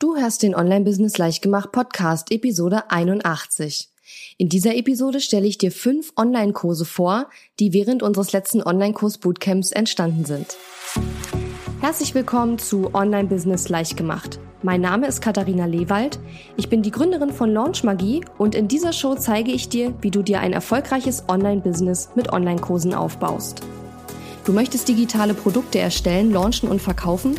Du hörst den Online-Business Leichtgemacht Podcast, Episode 81. In dieser Episode stelle ich dir fünf Online-Kurse vor, die während unseres letzten Online-Kurs-Bootcamps entstanden sind. Herzlich willkommen zu Online-Business Leichtgemacht. Mein Name ist Katharina Lewald. Ich bin die Gründerin von Launch Magie und in dieser Show zeige ich dir, wie du dir ein erfolgreiches Online-Business mit Online-Kursen aufbaust. Du möchtest digitale Produkte erstellen, launchen und verkaufen?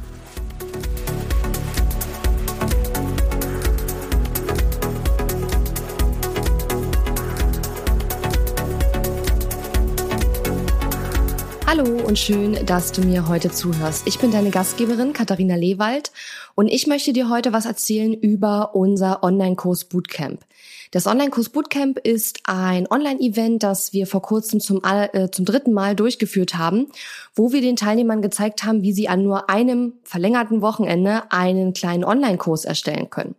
Hallo und schön, dass du mir heute zuhörst. Ich bin deine Gastgeberin Katharina Lewald und ich möchte dir heute was erzählen über unser Online-Kurs Bootcamp. Das Online-Kurs Bootcamp ist ein Online-Event, das wir vor kurzem zum, äh, zum dritten Mal durchgeführt haben, wo wir den Teilnehmern gezeigt haben, wie sie an nur einem verlängerten Wochenende einen kleinen Online-Kurs erstellen können.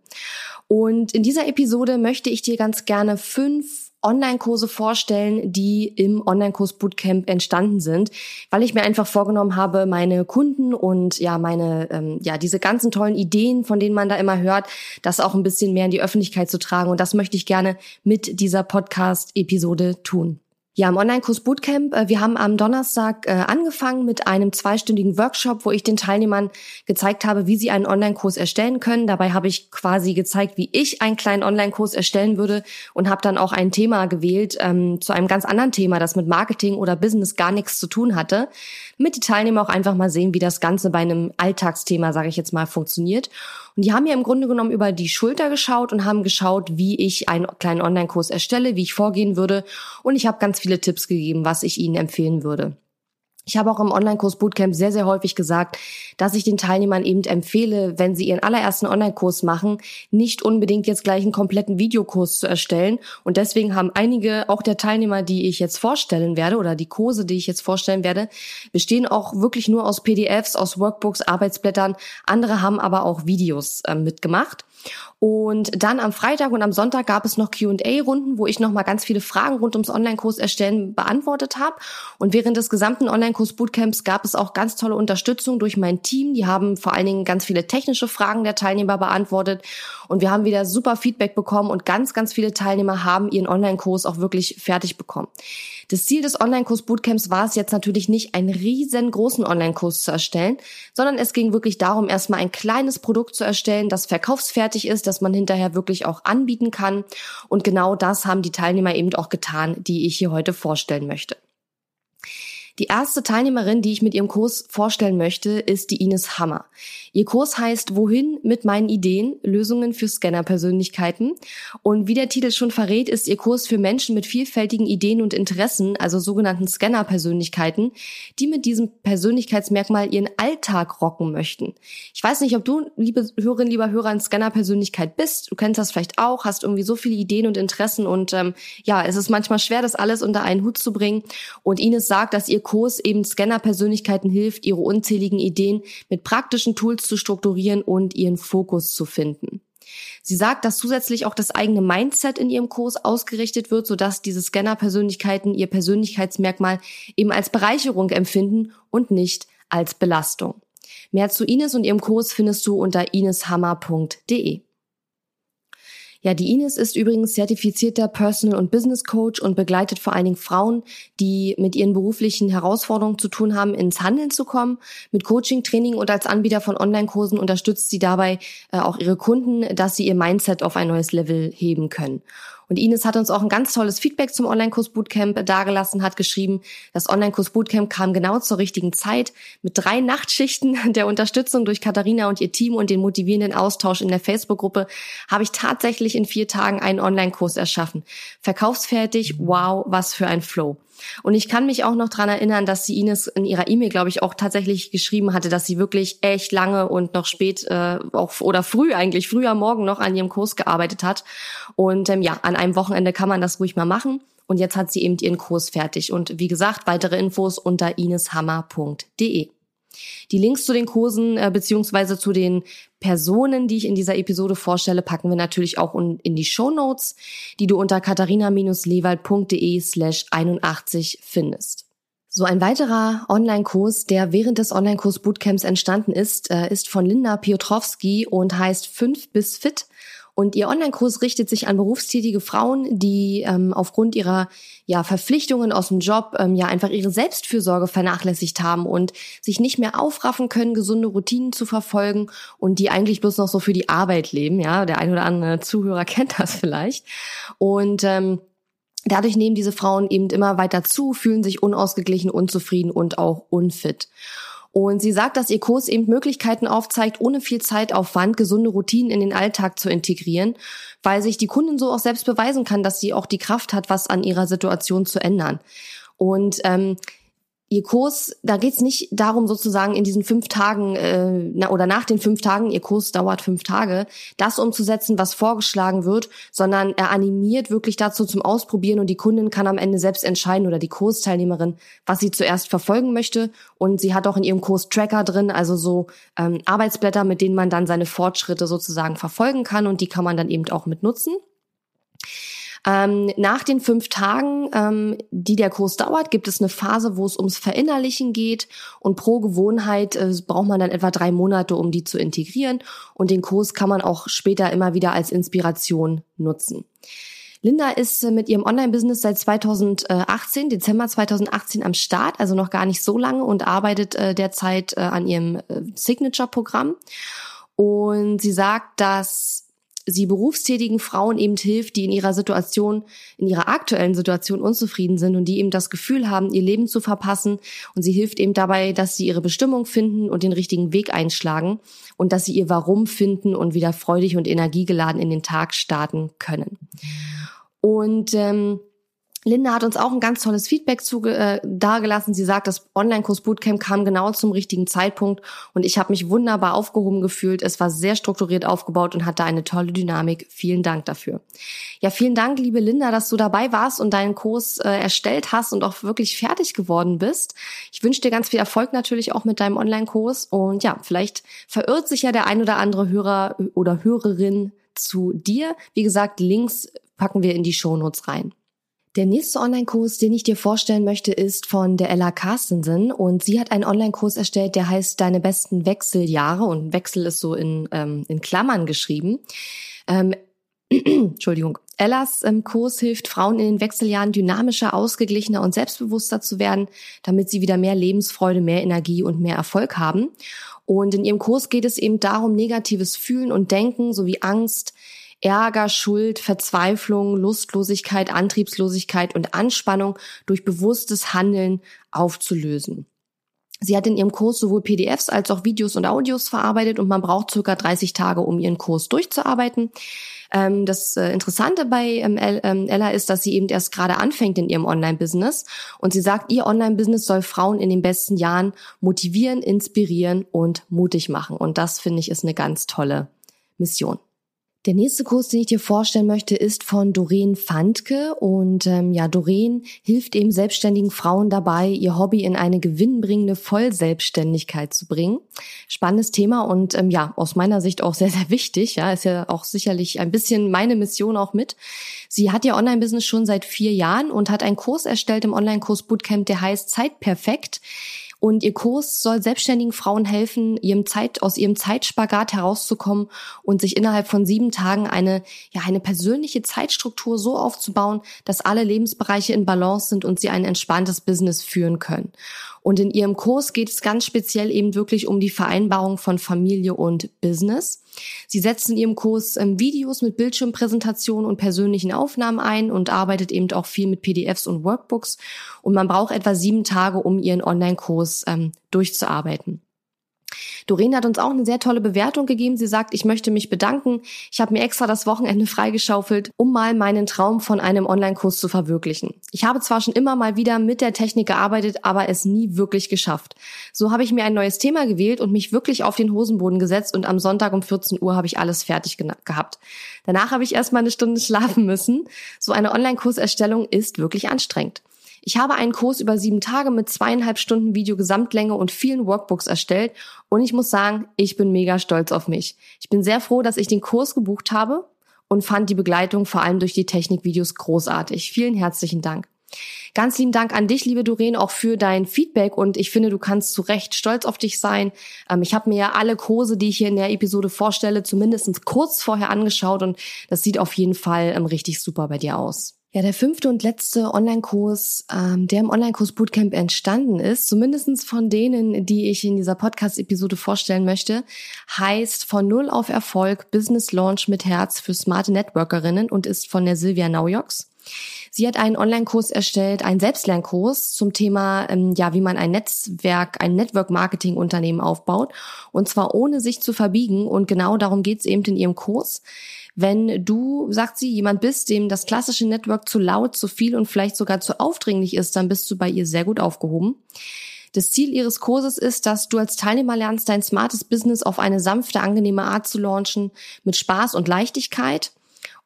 Und in dieser Episode möchte ich dir ganz gerne fünf Online-Kurse vorstellen, die im Online-Kurs Bootcamp entstanden sind, weil ich mir einfach vorgenommen habe, meine Kunden und ja meine ähm, ja diese ganzen tollen Ideen, von denen man da immer hört, das auch ein bisschen mehr in die Öffentlichkeit zu tragen und das möchte ich gerne mit dieser Podcast-Episode tun. Ja, im Online-Kurs Bootcamp. Äh, wir haben am Donnerstag äh, angefangen mit einem zweistündigen Workshop, wo ich den Teilnehmern gezeigt habe, wie sie einen Online-Kurs erstellen können. Dabei habe ich quasi gezeigt, wie ich einen kleinen Online-Kurs erstellen würde und habe dann auch ein Thema gewählt ähm, zu einem ganz anderen Thema, das mit Marketing oder Business gar nichts zu tun hatte, damit die Teilnehmer auch einfach mal sehen, wie das Ganze bei einem Alltagsthema, sage ich jetzt mal, funktioniert. Und die haben mir im Grunde genommen über die Schulter geschaut und haben geschaut, wie ich einen kleinen Online-Kurs erstelle, wie ich vorgehen würde. Und ich habe ganz viele Tipps gegeben, was ich ihnen empfehlen würde. Ich habe auch im Online-Kurs Bootcamp sehr, sehr häufig gesagt, dass ich den Teilnehmern eben empfehle, wenn sie ihren allerersten Online-Kurs machen, nicht unbedingt jetzt gleich einen kompletten Videokurs zu erstellen. Und deswegen haben einige, auch der Teilnehmer, die ich jetzt vorstellen werde oder die Kurse, die ich jetzt vorstellen werde, bestehen auch wirklich nur aus PDFs, aus Workbooks, Arbeitsblättern. Andere haben aber auch Videos äh, mitgemacht. Und dann am Freitag und am Sonntag gab es noch Q&A-Runden, wo ich nochmal ganz viele Fragen rund ums Online-Kurs erstellen beantwortet habe. Und während des gesamten Online-Kurs Bootcamps gab es auch ganz tolle Unterstützung durch mein Team. Die haben vor allen Dingen ganz viele technische Fragen der Teilnehmer beantwortet. Und wir haben wieder super Feedback bekommen und ganz, ganz viele Teilnehmer haben ihren Online-Kurs auch wirklich fertig bekommen. Das Ziel des Online-Kurs Bootcamps war es jetzt natürlich nicht, einen riesengroßen Online-Kurs zu erstellen, sondern es ging wirklich darum, erstmal ein kleines Produkt zu erstellen, das verkaufsfertig ist, das man hinterher wirklich auch anbieten kann. Und genau das haben die Teilnehmer eben auch getan, die ich hier heute vorstellen möchte. Die erste Teilnehmerin, die ich mit ihrem Kurs vorstellen möchte, ist die Ines Hammer. Ihr Kurs heißt Wohin mit meinen Ideen? Lösungen für Scanner-Persönlichkeiten. Und wie der Titel schon verrät, ist ihr Kurs für Menschen mit vielfältigen Ideen und Interessen, also sogenannten Scanner-Persönlichkeiten, die mit diesem Persönlichkeitsmerkmal ihren Alltag rocken möchten. Ich weiß nicht, ob du, liebe Hörerin, lieber Hörer, ein Scanner-Persönlichkeit bist. Du kennst das vielleicht auch, hast irgendwie so viele Ideen und Interessen und ähm, ja, es ist manchmal schwer, das alles unter einen Hut zu bringen. Und Ines sagt, dass ihr Kurs eben Scanner-Persönlichkeiten hilft, ihre unzähligen Ideen mit praktischen Tools zu strukturieren und ihren Fokus zu finden. Sie sagt, dass zusätzlich auch das eigene Mindset in ihrem Kurs ausgerichtet wird, sodass diese Scanner-Persönlichkeiten ihr Persönlichkeitsmerkmal eben als Bereicherung empfinden und nicht als Belastung. Mehr zu Ines und ihrem Kurs findest du unter ineshammer.de. Ja, die Ines ist übrigens zertifizierter Personal- und Business Coach und begleitet vor allen Dingen Frauen, die mit ihren beruflichen Herausforderungen zu tun haben, ins Handeln zu kommen. Mit Coaching, Training und als Anbieter von Online-Kursen unterstützt sie dabei äh, auch ihre Kunden, dass sie ihr Mindset auf ein neues Level heben können. Und Ines hat uns auch ein ganz tolles Feedback zum Online-Kurs Bootcamp dargelassen, hat geschrieben, das Online-Kurs Bootcamp kam genau zur richtigen Zeit mit drei Nachtschichten der Unterstützung durch Katharina und ihr Team und den motivierenden Austausch in der Facebook-Gruppe habe ich tatsächlich in vier Tagen einen Online-Kurs erschaffen. Verkaufsfertig, wow, was für ein Flow. Und ich kann mich auch noch dran erinnern, dass sie Ines in ihrer E-Mail, glaube ich, auch tatsächlich geschrieben hatte, dass sie wirklich echt lange und noch spät äh, auch oder früh eigentlich, früher Morgen noch an ihrem Kurs gearbeitet hat. Und ähm, ja, an einem Wochenende kann man das ruhig mal machen. Und jetzt hat sie eben ihren Kurs fertig. Und wie gesagt, weitere Infos unter ineshammer.de. Die Links zu den Kursen äh, beziehungsweise zu den Personen, die ich in dieser Episode vorstelle, packen wir natürlich auch in die Show Notes, die du unter katharina-lewald.de slash 81 findest. So ein weiterer Online-Kurs, der während des Online-Kurs Bootcamps entstanden ist, äh, ist von Linda Piotrowski und heißt 5 bis Fit und ihr Online-Kurs richtet sich an berufstätige Frauen, die ähm, aufgrund ihrer ja, Verpflichtungen aus dem Job ähm, ja einfach ihre Selbstfürsorge vernachlässigt haben und sich nicht mehr aufraffen können, gesunde Routinen zu verfolgen und die eigentlich bloß noch so für die Arbeit leben. Ja, der ein oder andere Zuhörer kennt das vielleicht. Und ähm, Dadurch nehmen diese Frauen eben immer weiter zu, fühlen sich unausgeglichen, unzufrieden und auch unfit. Und sie sagt, dass ihr Kurs eben Möglichkeiten aufzeigt, ohne viel Zeitaufwand gesunde Routinen in den Alltag zu integrieren, weil sich die Kundin so auch selbst beweisen kann, dass sie auch die Kraft hat, was an ihrer Situation zu ändern. Und ähm, Ihr Kurs, da geht's nicht darum, sozusagen in diesen fünf Tagen äh, na, oder nach den fünf Tagen, Ihr Kurs dauert fünf Tage, das umzusetzen, was vorgeschlagen wird, sondern er animiert wirklich dazu zum Ausprobieren und die Kundin kann am Ende selbst entscheiden oder die Kursteilnehmerin, was sie zuerst verfolgen möchte. Und sie hat auch in ihrem Kurs Tracker drin, also so ähm, Arbeitsblätter, mit denen man dann seine Fortschritte sozusagen verfolgen kann und die kann man dann eben auch mit nutzen. Ähm, nach den fünf Tagen, ähm, die der Kurs dauert, gibt es eine Phase, wo es ums Verinnerlichen geht und pro Gewohnheit äh, braucht man dann etwa drei Monate, um die zu integrieren und den Kurs kann man auch später immer wieder als Inspiration nutzen. Linda ist äh, mit ihrem Online-Business seit 2018, Dezember 2018 am Start, also noch gar nicht so lange und arbeitet äh, derzeit äh, an ihrem Signature-Programm. Und sie sagt, dass sie berufstätigen Frauen eben hilft, die in ihrer Situation, in ihrer aktuellen Situation unzufrieden sind und die eben das Gefühl haben, ihr Leben zu verpassen. Und sie hilft eben dabei, dass sie ihre Bestimmung finden und den richtigen Weg einschlagen und dass sie ihr Warum finden und wieder freudig und energiegeladen in den Tag starten können. Und ähm, Linda hat uns auch ein ganz tolles Feedback zu, äh, dargelassen. Sie sagt, das Online-Kurs Bootcamp kam genau zum richtigen Zeitpunkt und ich habe mich wunderbar aufgehoben gefühlt. Es war sehr strukturiert aufgebaut und hatte eine tolle Dynamik. Vielen Dank dafür. Ja, vielen Dank, liebe Linda, dass du dabei warst und deinen Kurs äh, erstellt hast und auch wirklich fertig geworden bist. Ich wünsche dir ganz viel Erfolg natürlich auch mit deinem Online-Kurs und ja, vielleicht verirrt sich ja der ein oder andere Hörer oder Hörerin zu dir. Wie gesagt, Links packen wir in die Shownotes rein. Der nächste Online-Kurs, den ich dir vorstellen möchte, ist von der Ella Carstensen und sie hat einen Online-Kurs erstellt, der heißt Deine besten Wechseljahre und Wechsel ist so in, ähm, in Klammern geschrieben. Ähm, Entschuldigung. Ellas ähm, Kurs hilft Frauen in den Wechseljahren dynamischer, ausgeglichener und selbstbewusster zu werden, damit sie wieder mehr Lebensfreude, mehr Energie und mehr Erfolg haben. Und in ihrem Kurs geht es eben darum, negatives Fühlen und Denken sowie Angst, Ärger, Schuld, Verzweiflung, Lustlosigkeit, Antriebslosigkeit und Anspannung durch bewusstes Handeln aufzulösen. Sie hat in ihrem Kurs sowohl PDFs als auch Videos und Audios verarbeitet und man braucht circa 30 Tage, um ihren Kurs durchzuarbeiten. Ähm, das äh, Interessante bei ähm, ähm, Ella ist, dass sie eben erst gerade anfängt in ihrem Online-Business und sie sagt, ihr Online-Business soll Frauen in den besten Jahren motivieren, inspirieren und mutig machen. Und das finde ich ist eine ganz tolle Mission. Der nächste Kurs, den ich dir vorstellen möchte, ist von Doreen Fandke. Und ähm, ja, Doreen hilft eben selbstständigen Frauen dabei, ihr Hobby in eine gewinnbringende Vollselbstständigkeit zu bringen. Spannendes Thema und ähm, ja, aus meiner Sicht auch sehr, sehr wichtig. Ja, ist ja auch sicherlich ein bisschen meine Mission auch mit. Sie hat ihr Online-Business schon seit vier Jahren und hat einen Kurs erstellt im Online-Kurs Bootcamp, der heißt Zeitperfekt. Und ihr Kurs soll selbstständigen Frauen helfen, ihrem Zeit, aus ihrem Zeitspagat herauszukommen und sich innerhalb von sieben Tagen eine, ja, eine persönliche Zeitstruktur so aufzubauen, dass alle Lebensbereiche in Balance sind und sie ein entspanntes Business führen können. Und in ihrem Kurs geht es ganz speziell eben wirklich um die Vereinbarung von Familie und Business. Sie setzt in ihrem Kurs ähm, Videos mit Bildschirmpräsentationen und persönlichen Aufnahmen ein und arbeitet eben auch viel mit PDFs und Workbooks. Und man braucht etwa sieben Tage, um ihren Online-Kurs ähm, durchzuarbeiten. Doreen hat uns auch eine sehr tolle Bewertung gegeben. Sie sagt, ich möchte mich bedanken. Ich habe mir extra das Wochenende freigeschaufelt, um mal meinen Traum von einem Online-Kurs zu verwirklichen. Ich habe zwar schon immer mal wieder mit der Technik gearbeitet, aber es nie wirklich geschafft. So habe ich mir ein neues Thema gewählt und mich wirklich auf den Hosenboden gesetzt und am Sonntag um 14 Uhr habe ich alles fertig gehabt. Danach habe ich erst mal eine Stunde schlafen müssen. So eine Online-Kurserstellung ist wirklich anstrengend. Ich habe einen Kurs über sieben Tage mit zweieinhalb Stunden Video Gesamtlänge und vielen Workbooks erstellt und ich muss sagen, ich bin mega stolz auf mich. Ich bin sehr froh, dass ich den Kurs gebucht habe und fand die Begleitung vor allem durch die Technikvideos großartig. Vielen herzlichen Dank. Ganz lieben Dank an dich, liebe Doreen, auch für dein Feedback und ich finde, du kannst zu Recht stolz auf dich sein. Ähm, ich habe mir ja alle Kurse, die ich hier in der Episode vorstelle, zumindest kurz vorher angeschaut und das sieht auf jeden Fall ähm, richtig super bei dir aus. Ja, der fünfte und letzte Online-Kurs, ähm, der im Online-Kurs Bootcamp entstanden ist, zumindestens von denen, die ich in dieser Podcast-Episode vorstellen möchte, heißt von Null auf Erfolg Business Launch mit Herz für smarte Networkerinnen und ist von der Silvia Naujoks. Sie hat einen Online-Kurs erstellt, einen Selbstlernkurs zum Thema, ähm, ja, wie man ein Netzwerk, ein Network-Marketing-Unternehmen aufbaut. Und zwar ohne sich zu verbiegen. Und genau darum geht's eben in ihrem Kurs. Wenn du, sagt sie, jemand bist, dem das klassische Network zu laut, zu viel und vielleicht sogar zu aufdringlich ist, dann bist du bei ihr sehr gut aufgehoben. Das Ziel ihres Kurses ist, dass du als Teilnehmer lernst, dein smartes Business auf eine sanfte, angenehme Art zu launchen, mit Spaß und Leichtigkeit.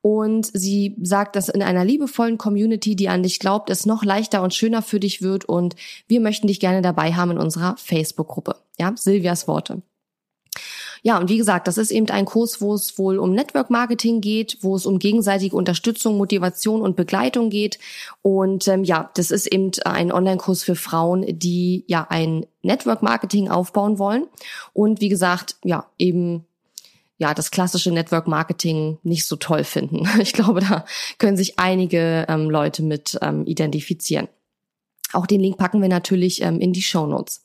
Und sie sagt, dass in einer liebevollen Community, die an dich glaubt, es noch leichter und schöner für dich wird. Und wir möchten dich gerne dabei haben in unserer Facebook-Gruppe. Ja, Silvias Worte. Ja, und wie gesagt, das ist eben ein Kurs, wo es wohl um Network Marketing geht, wo es um gegenseitige Unterstützung, Motivation und Begleitung geht. Und ähm, ja, das ist eben ein Online-Kurs für Frauen, die ja ein Network Marketing aufbauen wollen. Und wie gesagt, ja, eben ja, das klassische Network Marketing nicht so toll finden. Ich glaube, da können sich einige ähm, Leute mit ähm, identifizieren. Auch den Link packen wir natürlich ähm, in die Show Notes.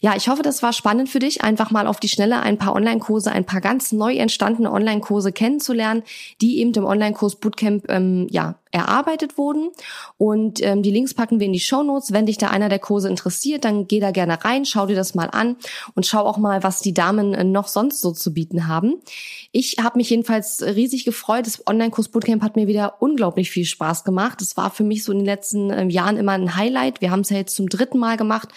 Ja, ich hoffe, das war spannend für dich, einfach mal auf die Schnelle ein paar Online-Kurse, ein paar ganz neu entstandene Online-Kurse kennenzulernen, die eben im Online-Kurs Bootcamp ähm, ja erarbeitet wurden. Und ähm, die Links packen wir in die Show Notes. Wenn dich da einer der Kurse interessiert, dann geh da gerne rein, schau dir das mal an und schau auch mal, was die Damen äh, noch sonst so zu bieten haben. Ich habe mich jedenfalls riesig gefreut. Das Online-Kurs Bootcamp hat mir wieder unglaublich viel Spaß gemacht. Es war für mich so in den letzten äh, Jahren immer ein Highlight. Wir haben es ja jetzt zum dritten Mal gemacht.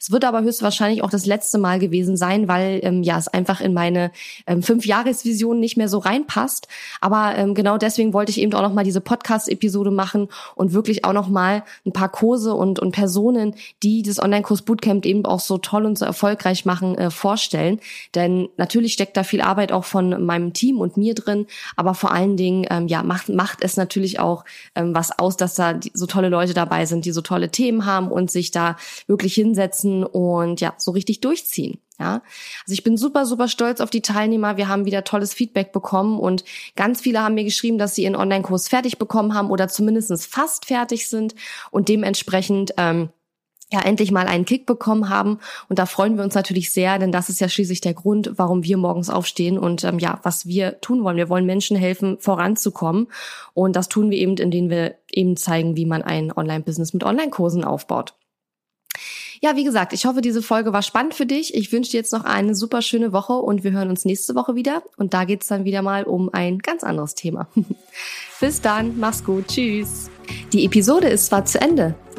Es wird aber höchstwahrscheinlich auch das letzte Mal gewesen sein, weil ähm, ja es einfach in meine ähm, fünf Jahresvision nicht mehr so reinpasst. Aber ähm, genau deswegen wollte ich eben auch noch mal diese Podcast-Episode Episode machen und wirklich auch noch mal ein paar Kurse und, und Personen, die das Online-Kurs Bootcamp eben auch so toll und so erfolgreich machen, äh, vorstellen. Denn natürlich steckt da viel Arbeit auch von meinem Team und mir drin, aber vor allen Dingen ähm, ja macht macht es natürlich auch ähm, was aus, dass da die, so tolle Leute dabei sind, die so tolle Themen haben und sich da wirklich hinsetzen und ja so richtig durchziehen. Ja, also ich bin super, super stolz auf die Teilnehmer. Wir haben wieder tolles Feedback bekommen und ganz viele haben mir geschrieben, dass sie ihren Online-Kurs fertig bekommen haben oder zumindest fast fertig sind und dementsprechend ähm, ja endlich mal einen Kick bekommen haben. Und da freuen wir uns natürlich sehr, denn das ist ja schließlich der Grund, warum wir morgens aufstehen und ähm, ja, was wir tun wollen. Wir wollen Menschen helfen, voranzukommen. Und das tun wir eben, indem wir eben zeigen, wie man ein Online-Business mit Online-Kursen aufbaut. Ja, wie gesagt, ich hoffe, diese Folge war spannend für dich. Ich wünsche dir jetzt noch eine super schöne Woche und wir hören uns nächste Woche wieder. Und da geht's dann wieder mal um ein ganz anderes Thema. Bis dann, mach's gut, tschüss. Die Episode ist zwar zu Ende,